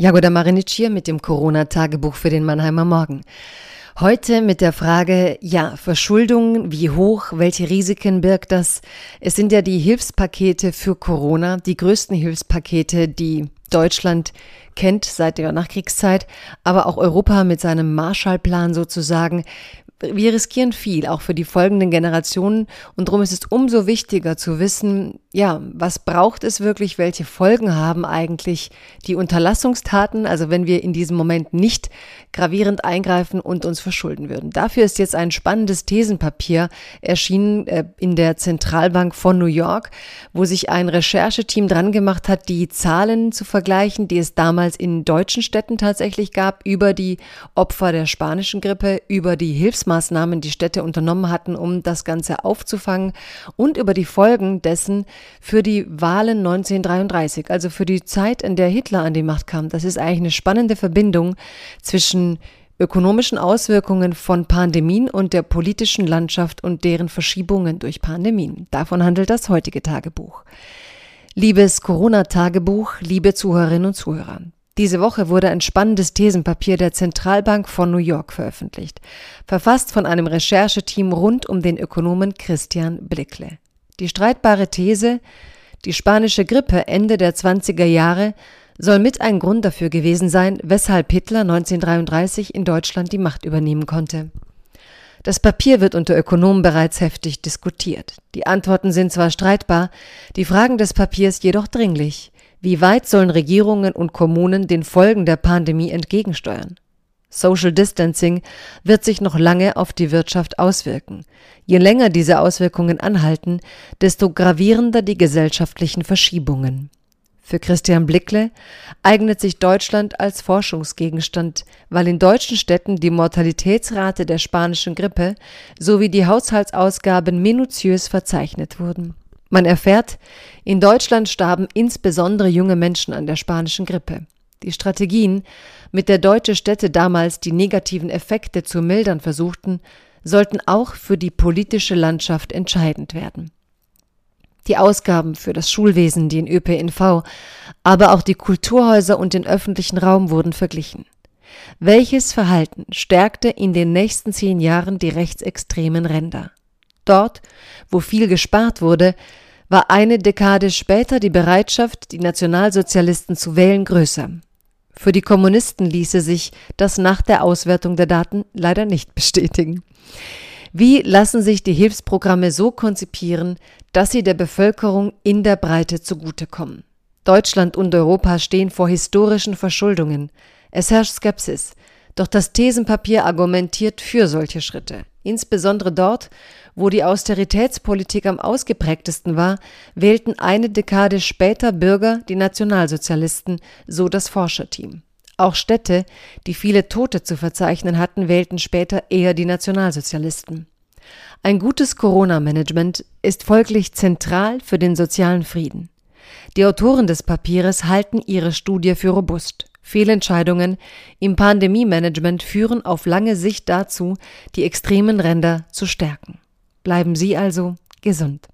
Jagoda Marinic hier mit dem Corona-Tagebuch für den Mannheimer Morgen. Heute mit der Frage, ja, Verschuldung, wie hoch, welche Risiken birgt das? Es sind ja die Hilfspakete für Corona, die größten Hilfspakete, die Deutschland kennt seit der Nachkriegszeit, aber auch Europa mit seinem Marshallplan sozusagen wir riskieren viel, auch für die folgenden Generationen. Und darum ist es umso wichtiger zu wissen, ja, was braucht es wirklich, welche Folgen haben eigentlich die Unterlassungstaten, also wenn wir in diesem Moment nicht gravierend eingreifen und uns verschulden würden. Dafür ist jetzt ein spannendes Thesenpapier erschienen äh, in der Zentralbank von New York, wo sich ein Rechercheteam dran gemacht hat, die Zahlen zu vergleichen, die es damals in deutschen Städten tatsächlich gab, über die Opfer der spanischen Grippe, über die Hilfs Hilfsmaßnahmen die Städte unternommen hatten, um das Ganze aufzufangen und über die Folgen dessen für die Wahlen 1933, also für die Zeit, in der Hitler an die Macht kam. Das ist eigentlich eine spannende Verbindung zwischen ökonomischen Auswirkungen von Pandemien und der politischen Landschaft und deren Verschiebungen durch Pandemien. Davon handelt das heutige Tagebuch. Liebes Corona-Tagebuch, liebe Zuhörerinnen und Zuhörer. Diese Woche wurde ein spannendes Thesenpapier der Zentralbank von New York veröffentlicht, verfasst von einem Rechercheteam rund um den Ökonomen Christian Blickle. Die streitbare These, die spanische Grippe Ende der 20er Jahre soll mit ein Grund dafür gewesen sein, weshalb Hitler 1933 in Deutschland die Macht übernehmen konnte. Das Papier wird unter Ökonomen bereits heftig diskutiert. Die Antworten sind zwar streitbar, die Fragen des Papiers jedoch dringlich. Wie weit sollen Regierungen und Kommunen den Folgen der Pandemie entgegensteuern? Social Distancing wird sich noch lange auf die Wirtschaft auswirken. Je länger diese Auswirkungen anhalten, desto gravierender die gesellschaftlichen Verschiebungen. Für Christian Blickle eignet sich Deutschland als Forschungsgegenstand, weil in deutschen Städten die Mortalitätsrate der spanischen Grippe sowie die Haushaltsausgaben minutiös verzeichnet wurden. Man erfährt, in Deutschland starben insbesondere junge Menschen an der spanischen Grippe. Die Strategien, mit der deutsche Städte damals die negativen Effekte zu mildern versuchten, sollten auch für die politische Landschaft entscheidend werden. Die Ausgaben für das Schulwesen, den ÖPNV, aber auch die Kulturhäuser und den öffentlichen Raum wurden verglichen. Welches Verhalten stärkte in den nächsten zehn Jahren die rechtsextremen Ränder? Dort, wo viel gespart wurde, war eine Dekade später die Bereitschaft, die Nationalsozialisten zu wählen, größer. Für die Kommunisten ließe sich das nach der Auswertung der Daten leider nicht bestätigen. Wie lassen sich die Hilfsprogramme so konzipieren, dass sie der Bevölkerung in der Breite zugutekommen? Deutschland und Europa stehen vor historischen Verschuldungen. Es herrscht Skepsis. Doch das Thesenpapier argumentiert für solche Schritte. Insbesondere dort, wo die Austeritätspolitik am ausgeprägtesten war, wählten eine Dekade später Bürger die Nationalsozialisten, so das Forscherteam. Auch Städte, die viele Tote zu verzeichnen hatten, wählten später eher die Nationalsozialisten. Ein gutes Corona-Management ist folglich zentral für den sozialen Frieden. Die Autoren des Papieres halten ihre Studie für robust. Fehlentscheidungen im Pandemie-Management führen auf lange Sicht dazu, die extremen Ränder zu stärken. Bleiben Sie also gesund.